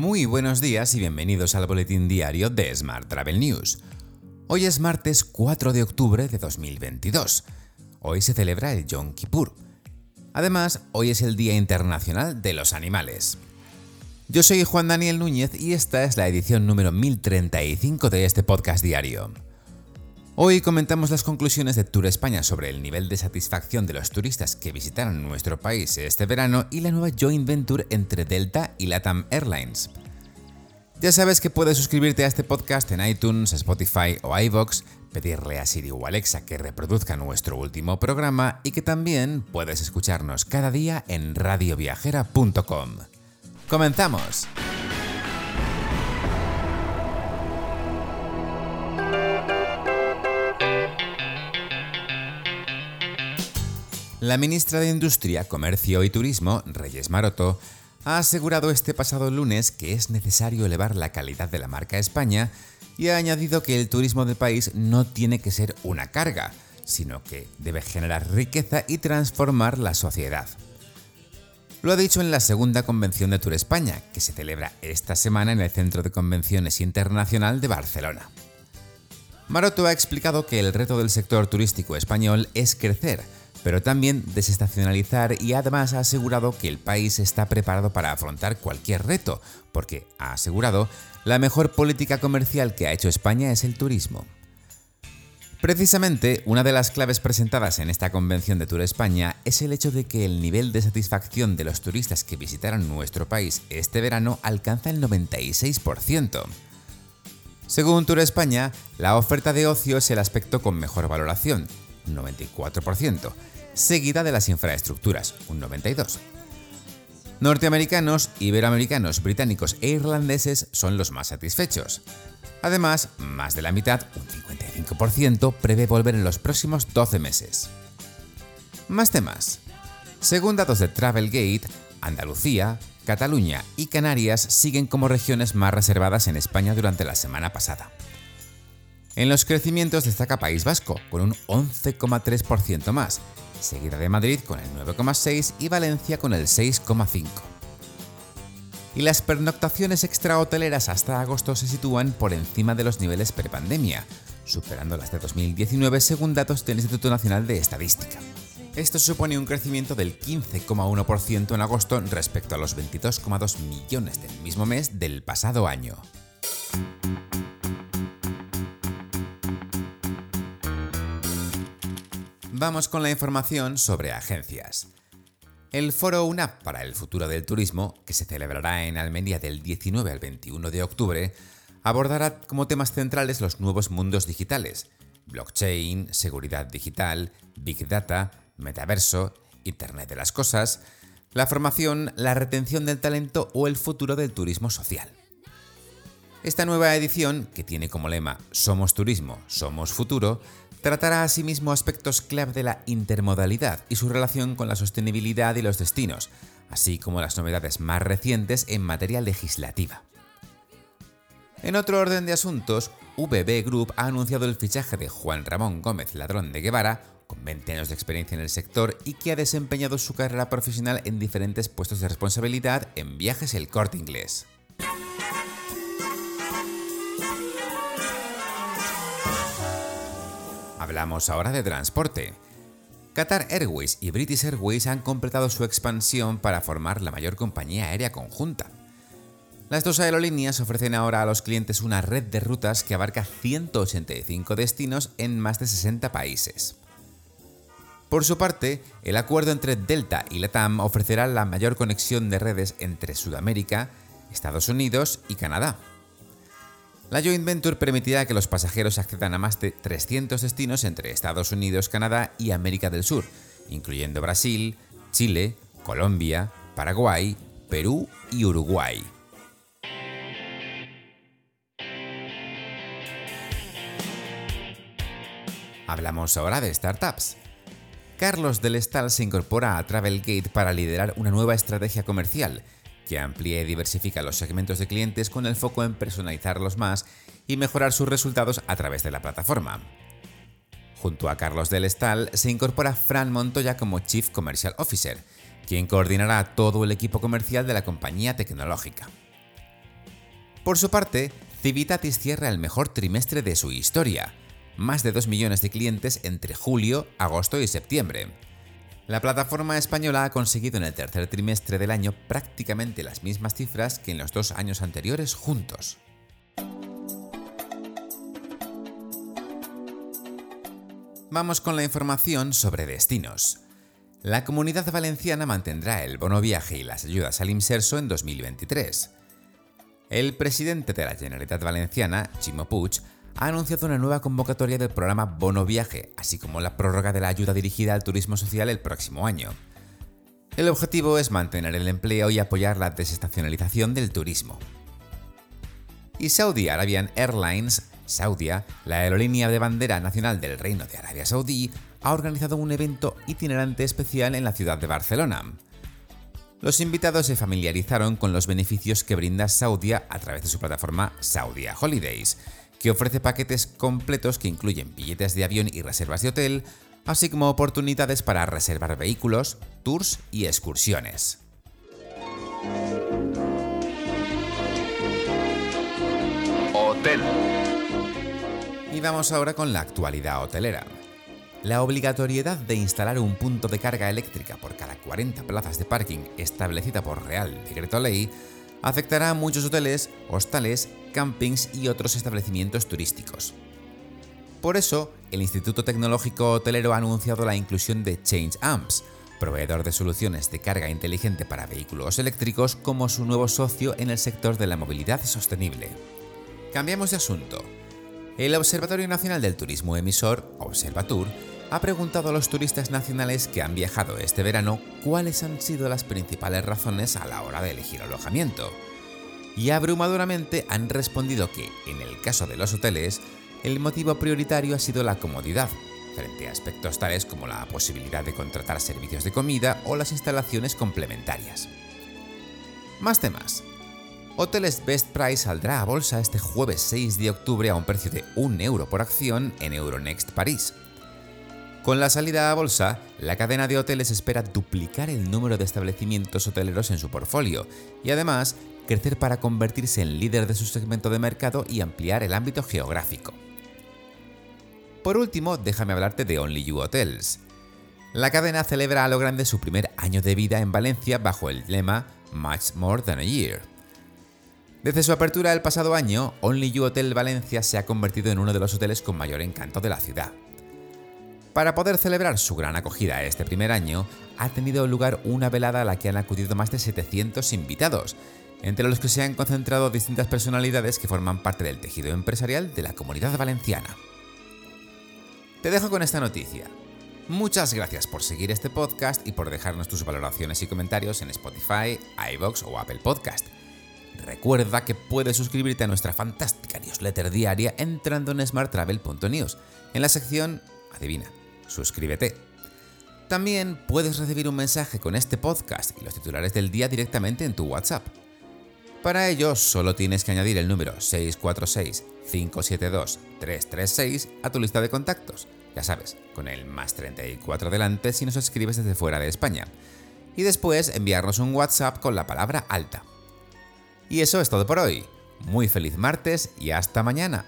Muy buenos días y bienvenidos al boletín diario de Smart Travel News. Hoy es martes 4 de octubre de 2022. Hoy se celebra el Yom Kippur. Además, hoy es el Día Internacional de los Animales. Yo soy Juan Daniel Núñez y esta es la edición número 1035 de este podcast diario. Hoy comentamos las conclusiones de Tour España sobre el nivel de satisfacción de los turistas que visitaron nuestro país este verano y la nueva joint venture entre Delta y Latam Airlines. Ya sabes que puedes suscribirte a este podcast en iTunes, Spotify o iVoox, pedirle a Siri o Alexa que reproduzca nuestro último programa y que también puedes escucharnos cada día en radioviajera.com. ¡Comenzamos! La ministra de Industria, Comercio y Turismo, Reyes Maroto, ha asegurado este pasado lunes que es necesario elevar la calidad de la marca España y ha añadido que el turismo del país no tiene que ser una carga, sino que debe generar riqueza y transformar la sociedad. Lo ha dicho en la segunda convención de Tour España, que se celebra esta semana en el Centro de Convenciones Internacional de Barcelona. Maroto ha explicado que el reto del sector turístico español es crecer, pero también desestacionalizar y además ha asegurado que el país está preparado para afrontar cualquier reto, porque, ha asegurado, la mejor política comercial que ha hecho España es el turismo. Precisamente, una de las claves presentadas en esta convención de Tour España es el hecho de que el nivel de satisfacción de los turistas que visitaron nuestro país este verano alcanza el 96%. Según Tour España, la oferta de ocio es el aspecto con mejor valoración, 94%, seguida de las infraestructuras, un 92%. Norteamericanos, iberoamericanos, británicos e irlandeses son los más satisfechos. Además, más de la mitad, un 55%, prevé volver en los próximos 12 meses. Más temas. Según datos de Travelgate, Andalucía, Cataluña y Canarias siguen como regiones más reservadas en España durante la semana pasada. En los crecimientos destaca País Vasco, con un 11,3% más, seguida de Madrid con el 9,6% y Valencia con el 6,5%. Y las pernoctaciones extrahoteleras hasta agosto se sitúan por encima de los niveles prepandemia, superando las de 2019 según datos del Instituto Nacional de Estadística. Esto supone un crecimiento del 15,1% en agosto respecto a los 22,2 millones del mismo mes del pasado año. Vamos con la información sobre agencias. El foro UNAP para el futuro del turismo, que se celebrará en Almería del 19 al 21 de octubre, abordará como temas centrales los nuevos mundos digitales, blockchain, seguridad digital, big data, metaverso, Internet de las Cosas, la formación, la retención del talento o el futuro del turismo social. Esta nueva edición, que tiene como lema Somos Turismo, Somos Futuro, tratará asimismo aspectos clave de la intermodalidad y su relación con la sostenibilidad y los destinos, así como las novedades más recientes en materia legislativa. En otro orden de asuntos, VB Group ha anunciado el fichaje de Juan Ramón Gómez Ladrón de Guevara, con 20 años de experiencia en el sector y que ha desempeñado su carrera profesional en diferentes puestos de responsabilidad en viajes el corte inglés. Hablamos ahora de transporte. Qatar Airways y British Airways han completado su expansión para formar la mayor compañía aérea conjunta. Las dos aerolíneas ofrecen ahora a los clientes una red de rutas que abarca 185 destinos en más de 60 países. Por su parte, el acuerdo entre Delta y LATAM ofrecerá la mayor conexión de redes entre Sudamérica, Estados Unidos y Canadá. La joint venture permitirá que los pasajeros accedan a más de 300 destinos entre Estados Unidos, Canadá y América del Sur, incluyendo Brasil, Chile, Colombia, Paraguay, Perú y Uruguay. Hablamos ahora de startups. Carlos del Estal se incorpora a Travelgate para liderar una nueva estrategia comercial que amplía y diversifica los segmentos de clientes con el foco en personalizarlos más y mejorar sus resultados a través de la plataforma. Junto a Carlos del Estal se incorpora Fran Montoya como Chief Commercial Officer, quien coordinará todo el equipo comercial de la compañía tecnológica. Por su parte, Civitatis cierra el mejor trimestre de su historia, más de 2 millones de clientes entre julio, agosto y septiembre. La plataforma española ha conseguido en el tercer trimestre del año prácticamente las mismas cifras que en los dos años anteriores juntos. Vamos con la información sobre destinos. La comunidad valenciana mantendrá el bono viaje y las ayudas al inserso en 2023. El presidente de la Generalitat Valenciana, Chimo Puig, ha anunciado una nueva convocatoria del programa Bono Viaje, así como la prórroga de la ayuda dirigida al turismo social el próximo año. El objetivo es mantener el empleo y apoyar la desestacionalización del turismo. Y Saudi Arabian Airlines, Saudia, la aerolínea de bandera nacional del Reino de Arabia Saudí, ha organizado un evento itinerante especial en la ciudad de Barcelona. Los invitados se familiarizaron con los beneficios que brinda Saudia a través de su plataforma Saudia Holidays, que ofrece paquetes completos que incluyen billetes de avión y reservas de hotel, así como oportunidades para reservar vehículos, tours y excursiones. Hotel. Y vamos ahora con la actualidad hotelera. La obligatoriedad de instalar un punto de carga eléctrica por cada 40 plazas de parking establecida por Real Decreto Ley afectará a muchos hoteles, hostales, campings y otros establecimientos turísticos. Por eso, el Instituto Tecnológico Hotelero ha anunciado la inclusión de Change Amps, proveedor de soluciones de carga inteligente para vehículos eléctricos, como su nuevo socio en el sector de la movilidad sostenible. Cambiamos de asunto. El Observatorio Nacional del Turismo Emisor, Observatur, ha preguntado a los turistas nacionales que han viajado este verano cuáles han sido las principales razones a la hora de elegir alojamiento. Y abrumadoramente han respondido que, en el caso de los hoteles, el motivo prioritario ha sido la comodidad, frente a aspectos tales como la posibilidad de contratar servicios de comida o las instalaciones complementarias. Más temas. Hoteles Best Price saldrá a bolsa este jueves 6 de octubre a un precio de 1 euro por acción en Euronext París. Con la salida a bolsa, la cadena de hoteles espera duplicar el número de establecimientos hoteleros en su portfolio y además crecer para convertirse en líder de su segmento de mercado y ampliar el ámbito geográfico. Por último, déjame hablarte de Only You Hotels. La cadena celebra a lo grande su primer año de vida en Valencia bajo el lema Much More Than a Year. Desde su apertura el pasado año, Only You Hotel Valencia se ha convertido en uno de los hoteles con mayor encanto de la ciudad. Para poder celebrar su gran acogida este primer año, ha tenido lugar una velada a la que han acudido más de 700 invitados, entre los que se han concentrado distintas personalidades que forman parte del tejido empresarial de la comunidad valenciana. Te dejo con esta noticia. Muchas gracias por seguir este podcast y por dejarnos tus valoraciones y comentarios en Spotify, iVoox o Apple Podcast. Recuerda que puedes suscribirte a nuestra fantástica newsletter diaria entrando en smarttravel.news, en la sección Adivina suscríbete. También puedes recibir un mensaje con este podcast y los titulares del día directamente en tu WhatsApp. Para ello, solo tienes que añadir el número 646-572-336 a tu lista de contactos, ya sabes, con el más 34 delante si nos escribes desde fuera de España, y después enviarnos un WhatsApp con la palabra alta. Y eso es todo por hoy. Muy feliz martes y hasta mañana.